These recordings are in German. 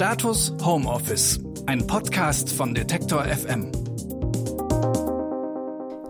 Status Homeoffice, ein Podcast von Detektor FM.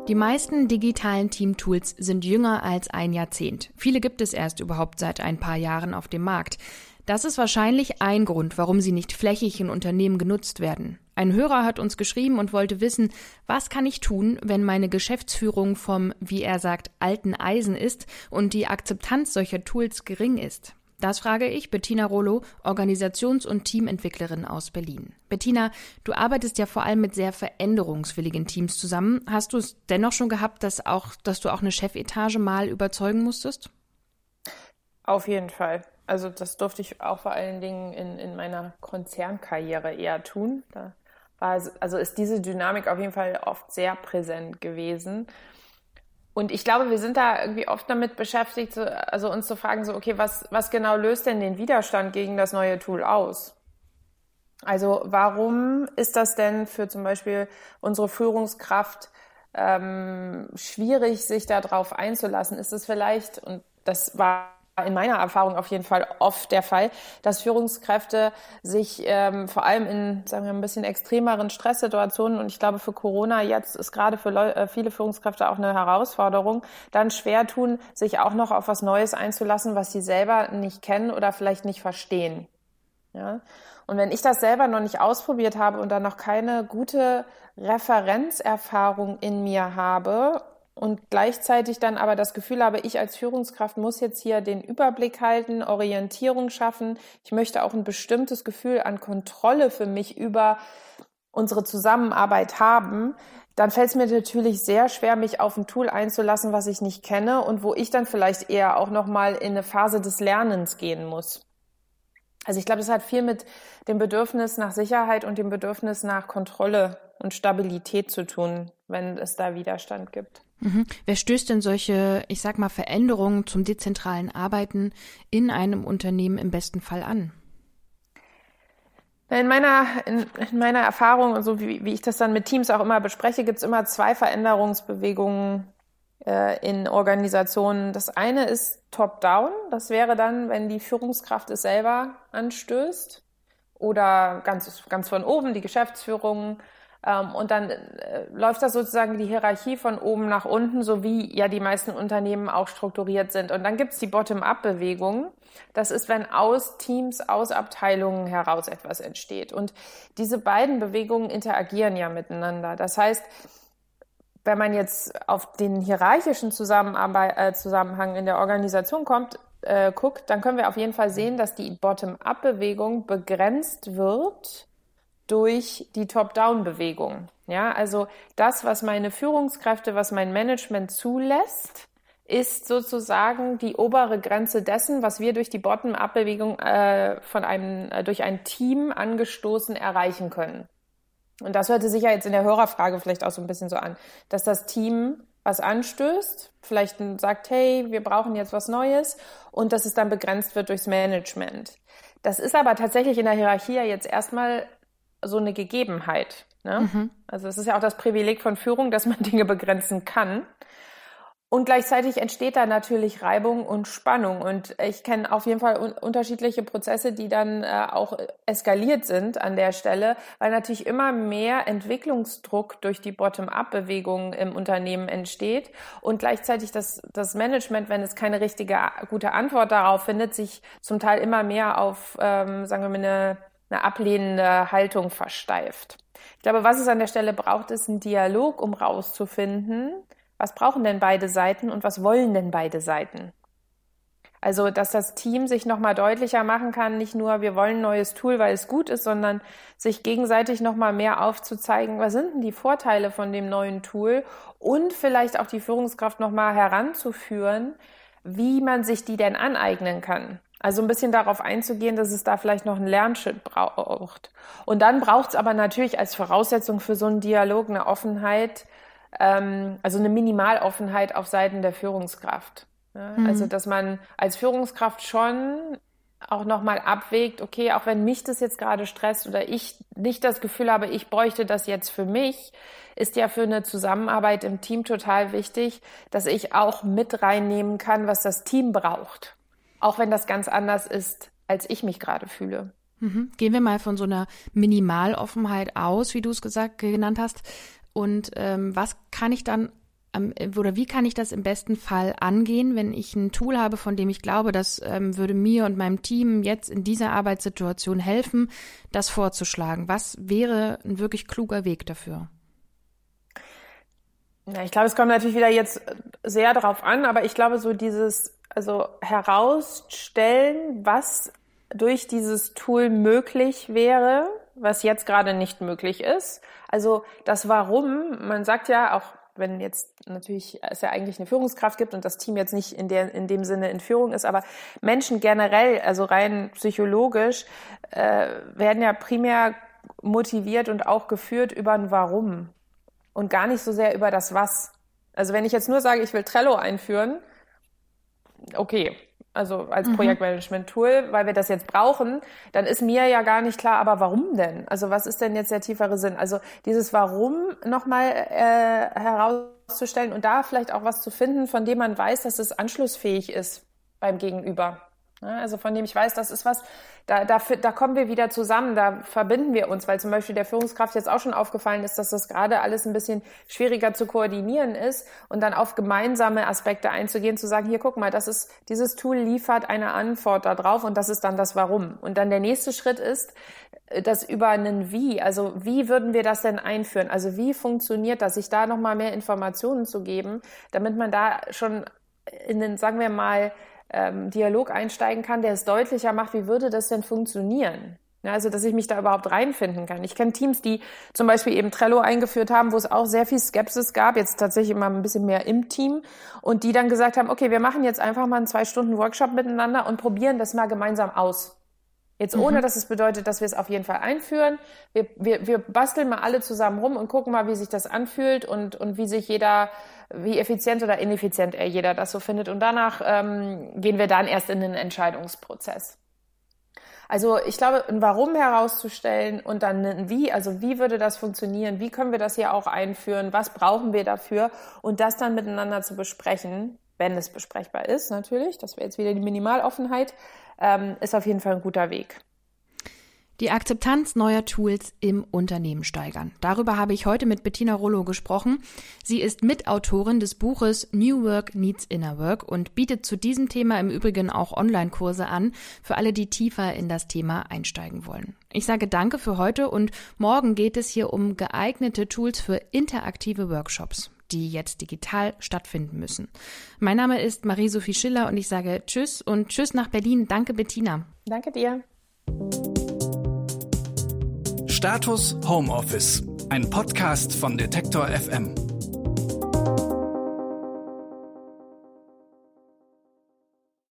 Die meisten digitalen Teamtools sind jünger als ein Jahrzehnt. Viele gibt es erst überhaupt seit ein paar Jahren auf dem Markt. Das ist wahrscheinlich ein Grund, warum sie nicht flächig in Unternehmen genutzt werden. Ein Hörer hat uns geschrieben und wollte wissen, was kann ich tun, wenn meine Geschäftsführung vom, wie er sagt, alten Eisen ist und die Akzeptanz solcher Tools gering ist. Das frage ich Bettina Rollo, Organisations- und Teamentwicklerin aus Berlin. Bettina, du arbeitest ja vor allem mit sehr veränderungswilligen Teams zusammen. Hast du es dennoch schon gehabt, dass auch, dass du auch eine Chefetage mal überzeugen musstest? Auf jeden Fall. Also das durfte ich auch vor allen Dingen in, in meiner Konzernkarriere eher tun. Da war, also ist diese Dynamik auf jeden Fall oft sehr präsent gewesen. Und ich glaube, wir sind da irgendwie oft damit beschäftigt, also uns zu fragen, so, okay, was, was genau löst denn den Widerstand gegen das neue Tool aus? Also warum ist das denn für zum Beispiel unsere Führungskraft ähm, schwierig, sich darauf einzulassen? Ist es vielleicht, und das war in meiner Erfahrung auf jeden Fall oft der Fall, dass Führungskräfte sich ähm, vor allem in, sagen wir, ein bisschen extremeren Stresssituationen und ich glaube für Corona jetzt ist gerade für Leu äh, viele Führungskräfte auch eine Herausforderung, dann schwer tun, sich auch noch auf was Neues einzulassen, was sie selber nicht kennen oder vielleicht nicht verstehen. Ja? Und wenn ich das selber noch nicht ausprobiert habe und dann noch keine gute Referenzerfahrung in mir habe und gleichzeitig dann aber das Gefühl habe, ich als Führungskraft muss jetzt hier den Überblick halten, Orientierung schaffen. Ich möchte auch ein bestimmtes Gefühl an Kontrolle für mich über unsere Zusammenarbeit haben, dann fällt es mir natürlich sehr schwer, mich auf ein Tool einzulassen, was ich nicht kenne und wo ich dann vielleicht eher auch noch mal in eine Phase des Lernens gehen muss. Also ich glaube, das hat viel mit dem Bedürfnis nach Sicherheit und dem Bedürfnis nach Kontrolle und Stabilität zu tun, wenn es da Widerstand gibt. Mhm. Wer stößt denn solche, ich sag mal, Veränderungen zum dezentralen Arbeiten in einem Unternehmen im besten Fall an? In meiner, in, in meiner Erfahrung so wie, wie ich das dann mit Teams auch immer bespreche, gibt es immer zwei Veränderungsbewegungen äh, in Organisationen. Das eine ist top-down. Das wäre dann, wenn die Führungskraft es selber anstößt oder ganz, ganz von oben die Geschäftsführung und dann äh, läuft das sozusagen die Hierarchie von oben nach unten, so wie ja die meisten Unternehmen auch strukturiert sind. Und dann gibt's die Bottom-up-Bewegung. Das ist, wenn aus Teams, aus Abteilungen heraus etwas entsteht. Und diese beiden Bewegungen interagieren ja miteinander. Das heißt, wenn man jetzt auf den hierarchischen Zusammenarbeit, äh, Zusammenhang in der Organisation kommt, äh, guckt, dann können wir auf jeden Fall sehen, dass die Bottom-up-Bewegung begrenzt wird durch die Top-Down-Bewegung. Ja, also das, was meine Führungskräfte, was mein Management zulässt, ist sozusagen die obere Grenze dessen, was wir durch die Bottom-up-Bewegung äh, von einem äh, durch ein Team angestoßen erreichen können. Und das hörte sich ja jetzt in der Hörerfrage vielleicht auch so ein bisschen so an, dass das Team was anstößt, vielleicht sagt, hey, wir brauchen jetzt was Neues und dass es dann begrenzt wird durchs Management. Das ist aber tatsächlich in der Hierarchie jetzt erstmal so eine Gegebenheit. Ne? Mhm. Also es ist ja auch das Privileg von Führung, dass man Dinge begrenzen kann. Und gleichzeitig entsteht da natürlich Reibung und Spannung. Und ich kenne auf jeden Fall un unterschiedliche Prozesse, die dann äh, auch eskaliert sind an der Stelle, weil natürlich immer mehr Entwicklungsdruck durch die Bottom-up-Bewegung im Unternehmen entsteht und gleichzeitig das, das Management, wenn es keine richtige gute Antwort darauf findet, sich zum Teil immer mehr auf, ähm, sagen wir mal, eine eine ablehnende Haltung versteift. Ich glaube, was es an der Stelle braucht, ist ein Dialog, um rauszufinden, was brauchen denn beide Seiten und was wollen denn beide Seiten. Also, dass das Team sich nochmal deutlicher machen kann, nicht nur, wir wollen ein neues Tool, weil es gut ist, sondern sich gegenseitig nochmal mehr aufzuzeigen, was sind denn die Vorteile von dem neuen Tool und vielleicht auch die Führungskraft nochmal heranzuführen, wie man sich die denn aneignen kann. Also ein bisschen darauf einzugehen, dass es da vielleicht noch einen Lernschritt braucht. Und dann braucht es aber natürlich als Voraussetzung für so einen Dialog eine Offenheit, ähm, also eine Minimaloffenheit auf Seiten der Führungskraft. Ja? Mhm. Also dass man als Führungskraft schon auch nochmal abwägt, okay, auch wenn mich das jetzt gerade stresst oder ich nicht das Gefühl habe, ich bräuchte das jetzt für mich, ist ja für eine Zusammenarbeit im Team total wichtig, dass ich auch mit reinnehmen kann, was das Team braucht. Auch wenn das ganz anders ist, als ich mich gerade fühle. Mhm. Gehen wir mal von so einer Minimaloffenheit aus, wie du es gesagt genannt hast. Und ähm, was kann ich dann oder wie kann ich das im besten Fall angehen, wenn ich ein Tool habe, von dem ich glaube, das ähm, würde mir und meinem Team jetzt in dieser Arbeitssituation helfen, das vorzuschlagen? Was wäre ein wirklich kluger Weg dafür? Ja, ich glaube, es kommt natürlich wieder jetzt sehr darauf an, aber ich glaube, so dieses, also herausstellen, was durch dieses Tool möglich wäre, was jetzt gerade nicht möglich ist. Also das Warum, man sagt ja auch, wenn jetzt natürlich es ja eigentlich eine Führungskraft gibt und das Team jetzt nicht in, der, in dem Sinne in Führung ist, aber Menschen generell, also rein psychologisch, äh, werden ja primär motiviert und auch geführt über ein Warum und gar nicht so sehr über das Was. Also wenn ich jetzt nur sage, ich will Trello einführen, okay, also als mhm. Projektmanagement-Tool, weil wir das jetzt brauchen, dann ist mir ja gar nicht klar, aber warum denn? Also was ist denn jetzt der tiefere Sinn? Also dieses Warum nochmal äh, herauszustellen und da vielleicht auch was zu finden, von dem man weiß, dass es anschlussfähig ist beim Gegenüber. Also von dem ich weiß, das ist was, da, da, da kommen wir wieder zusammen, da verbinden wir uns, weil zum Beispiel der Führungskraft jetzt auch schon aufgefallen ist, dass das gerade alles ein bisschen schwieriger zu koordinieren ist und dann auf gemeinsame Aspekte einzugehen, zu sagen, hier guck mal, das ist, dieses Tool liefert eine Antwort darauf und das ist dann das Warum. Und dann der nächste Schritt ist, das über einen Wie, also wie würden wir das denn einführen? Also wie funktioniert das, sich da nochmal mehr Informationen zu geben, damit man da schon in den, sagen wir mal, ähm, Dialog einsteigen kann, der es deutlicher macht, wie würde das denn funktionieren? Ja, also, dass ich mich da überhaupt reinfinden kann. Ich kenne Teams, die zum Beispiel eben Trello eingeführt haben, wo es auch sehr viel Skepsis gab, jetzt tatsächlich immer ein bisschen mehr im Team, und die dann gesagt haben, okay, wir machen jetzt einfach mal einen zwei Stunden Workshop miteinander und probieren das mal gemeinsam aus. Jetzt ohne, mhm. dass es bedeutet, dass wir es auf jeden Fall einführen. Wir, wir, wir basteln mal alle zusammen rum und gucken mal, wie sich das anfühlt und, und wie sich jeder, wie effizient oder ineffizient er jeder das so findet. Und danach ähm, gehen wir dann erst in den Entscheidungsprozess. Also ich glaube, ein Warum herauszustellen und dann ein Wie, also wie würde das funktionieren, wie können wir das hier auch einführen, was brauchen wir dafür und das dann miteinander zu besprechen, wenn es besprechbar ist natürlich, das wäre jetzt wieder die Minimaloffenheit, ähm, ist auf jeden Fall ein guter Weg. Die Akzeptanz neuer Tools im Unternehmen steigern. Darüber habe ich heute mit Bettina Rollo gesprochen. Sie ist Mitautorin des Buches New Work Needs Inner Work und bietet zu diesem Thema im Übrigen auch Online-Kurse an, für alle, die tiefer in das Thema einsteigen wollen. Ich sage danke für heute und morgen geht es hier um geeignete Tools für interaktive Workshops die jetzt digital stattfinden müssen. Mein Name ist Marie-Sophie Schiller und ich sage Tschüss und Tschüss nach Berlin. Danke, Bettina. Danke dir. Status Homeoffice, ein Podcast von Detektor FM.